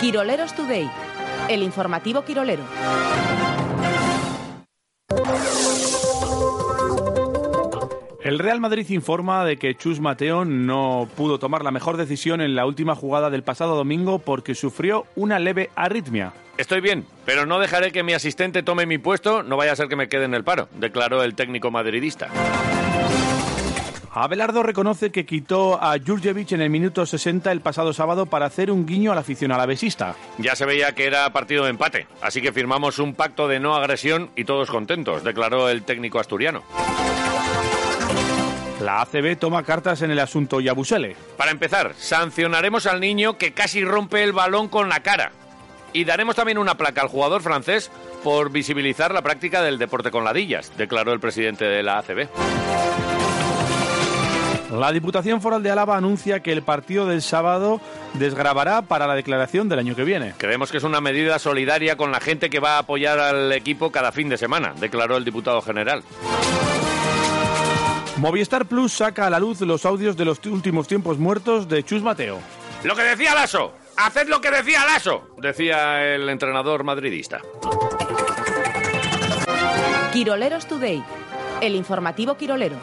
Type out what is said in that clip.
Quiroleros Today, el informativo Quirolero. El Real Madrid informa de que Chus Mateo no pudo tomar la mejor decisión en la última jugada del pasado domingo porque sufrió una leve arritmia. Estoy bien, pero no dejaré que mi asistente tome mi puesto, no vaya a ser que me quede en el paro, declaró el técnico madridista. Abelardo reconoce que quitó a Jurjevic en el minuto 60 el pasado sábado para hacer un guiño a la afición alavesista. Ya se veía que era partido de empate, así que firmamos un pacto de no agresión y todos contentos, declaró el técnico asturiano. La ACB toma cartas en el asunto Yabusele. Para empezar, sancionaremos al niño que casi rompe el balón con la cara. Y daremos también una placa al jugador francés por visibilizar la práctica del deporte con ladillas, declaró el presidente de la ACB. La Diputación Foral de Álava anuncia que el partido del sábado desgrabará para la declaración del año que viene. Creemos que es una medida solidaria con la gente que va a apoyar al equipo cada fin de semana, declaró el diputado general. Movistar Plus saca a la luz los audios de los últimos tiempos muertos de Chus Mateo. Lo que decía Lasso, haced lo que decía Lasso, decía el entrenador madridista. Quiroleros Today, el informativo Quirolero.